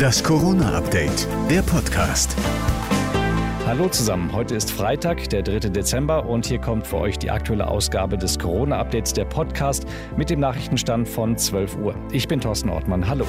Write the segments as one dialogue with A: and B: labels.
A: Das Corona-Update, der Podcast.
B: Hallo zusammen, heute ist Freitag, der 3. Dezember und hier kommt für euch die aktuelle Ausgabe des Corona-Updates, der Podcast mit dem Nachrichtenstand von 12 Uhr. Ich bin Thorsten Ortmann, hallo.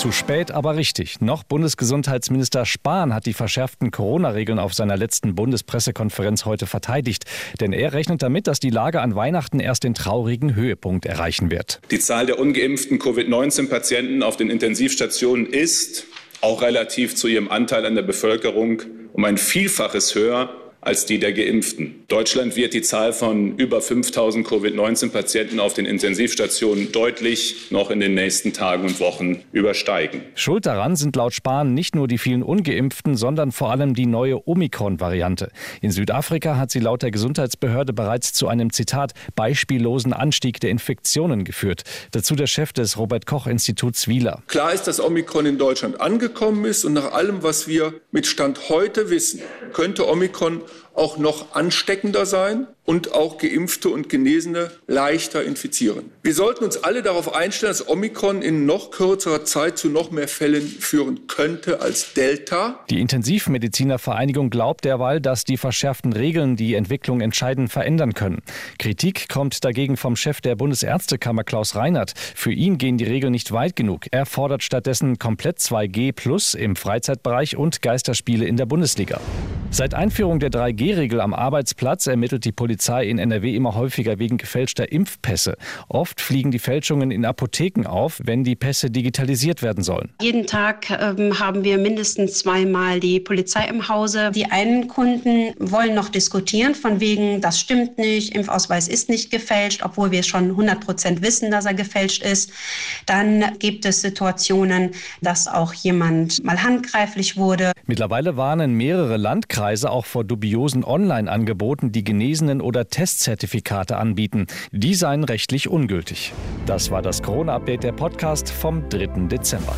B: Zu spät, aber richtig. Noch Bundesgesundheitsminister Spahn hat die verschärften Corona-Regeln auf seiner letzten Bundespressekonferenz heute verteidigt. Denn er rechnet damit, dass die Lage an Weihnachten erst den traurigen Höhepunkt erreichen wird.
C: Die Zahl der ungeimpften Covid-19-Patienten auf den Intensivstationen ist, auch relativ zu ihrem Anteil an der Bevölkerung, um ein Vielfaches höher als die der Geimpften. Deutschland wird die Zahl von über 5000 Covid-19-Patienten auf den Intensivstationen deutlich noch in den nächsten Tagen und Wochen übersteigen.
B: Schuld daran sind laut Spahn nicht nur die vielen Ungeimpften, sondern vor allem die neue Omikron-Variante. In Südafrika hat sie laut der Gesundheitsbehörde bereits zu einem Zitat beispiellosen Anstieg der Infektionen geführt. Dazu der Chef des Robert Koch Instituts Wieler.
D: Klar ist, dass Omikron in Deutschland angekommen ist und nach allem, was wir mit Stand heute wissen, könnte Omikron auch noch ansteckender sein und auch Geimpfte und Genesene leichter infizieren. Wir sollten uns alle darauf einstellen, dass Omikron in noch kürzerer Zeit zu noch mehr Fällen führen könnte als Delta.
B: Die Intensivmedizinervereinigung glaubt derweil, dass die verschärften Regeln die Entwicklung entscheidend verändern können. Kritik kommt dagegen vom Chef der Bundesärztekammer Klaus Reinhardt. Für ihn gehen die Regeln nicht weit genug. Er fordert stattdessen komplett 2G plus im Freizeitbereich und Geisterspiele in der Bundesliga. Seit Einführung der 3G-Regel am Arbeitsplatz ermittelt die Polizei in NRW immer häufiger wegen gefälschter Impfpässe. Oft fliegen die Fälschungen in Apotheken auf, wenn die Pässe digitalisiert werden sollen.
E: Jeden Tag ähm, haben wir mindestens zweimal die Polizei im Hause. Die einen Kunden wollen noch diskutieren, von wegen, das stimmt nicht, Impfausweis ist nicht gefälscht, obwohl wir schon 100 Prozent wissen, dass er gefälscht ist. Dann gibt es Situationen, dass auch jemand mal handgreiflich wurde.
B: Mittlerweile warnen mehrere Landkreise Kreise auch vor dubiosen Online-Angeboten, die Genesenen oder Testzertifikate anbieten. Die seien rechtlich ungültig. Das war das Corona-Update der Podcast vom 3. Dezember.